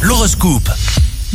L'horoscope.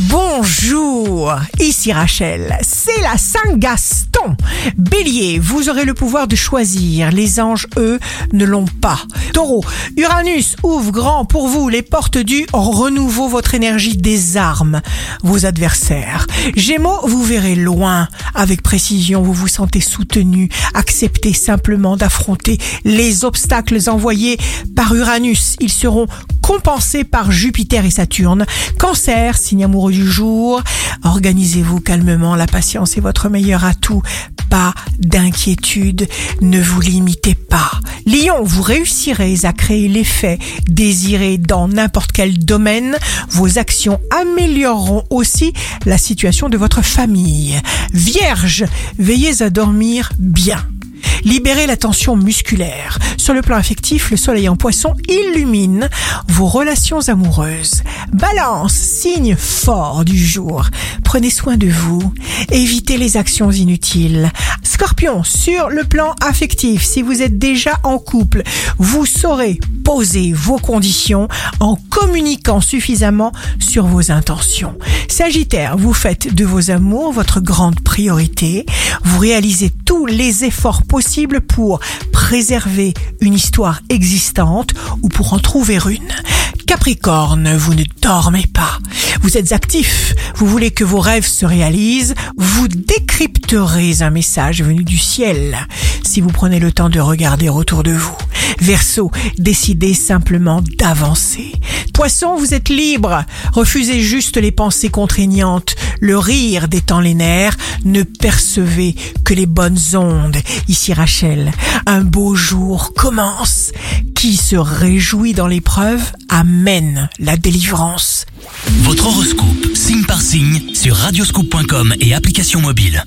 Bonjour, ici Rachel, c'est la Saint-Gaston. Bélier, vous aurez le pouvoir de choisir, les anges, eux, ne l'ont pas. Taureau, Uranus ouvre grand pour vous les portes du renouveau, votre énergie désarme vos adversaires. Gémeaux, vous verrez loin, avec précision, vous vous sentez soutenu, acceptez simplement d'affronter les obstacles envoyés par Uranus. Ils seront compensés par Jupiter et Saturne. Cancer, signe amoureux du jour, organisez-vous calmement, la patience est votre meilleur atout. Pas d'inquiétude, ne vous limitez pas. Lion, vous réussirez à créer l'effet désiré dans n'importe quel domaine. Vos actions amélioreront aussi la situation de votre famille. Vierge, veillez à dormir bien. Libérez la tension musculaire. Sur le plan affectif, le soleil en poisson illumine vos relations amoureuses. Balance, signe fort du jour. Prenez soin de vous. Évitez les actions inutiles. Scorpion, sur le plan affectif, si vous êtes déjà en couple, vous saurez poser vos conditions en communiquant suffisamment sur vos intentions. Sagittaire, vous faites de vos amours votre grande priorité. Vous réalisez tous les efforts possibles pour préserver une histoire existante ou pour en trouver une. Capricorne, vous ne dormez pas. Vous êtes actif, vous voulez que vos rêves se réalisent, vous décrypterez un message venu du ciel si vous prenez le temps de regarder autour de vous. Verseau, décidez simplement d'avancer. Poisson, vous êtes libre. Refusez juste les pensées contraignantes. Le rire détend les nerfs. Ne percevez que les bonnes ondes. Ici Rachel, un beau jour commence. Qui se réjouit dans l'épreuve amène la délivrance. Votre horoscope, signe par signe, sur radioscoop.com et application mobile.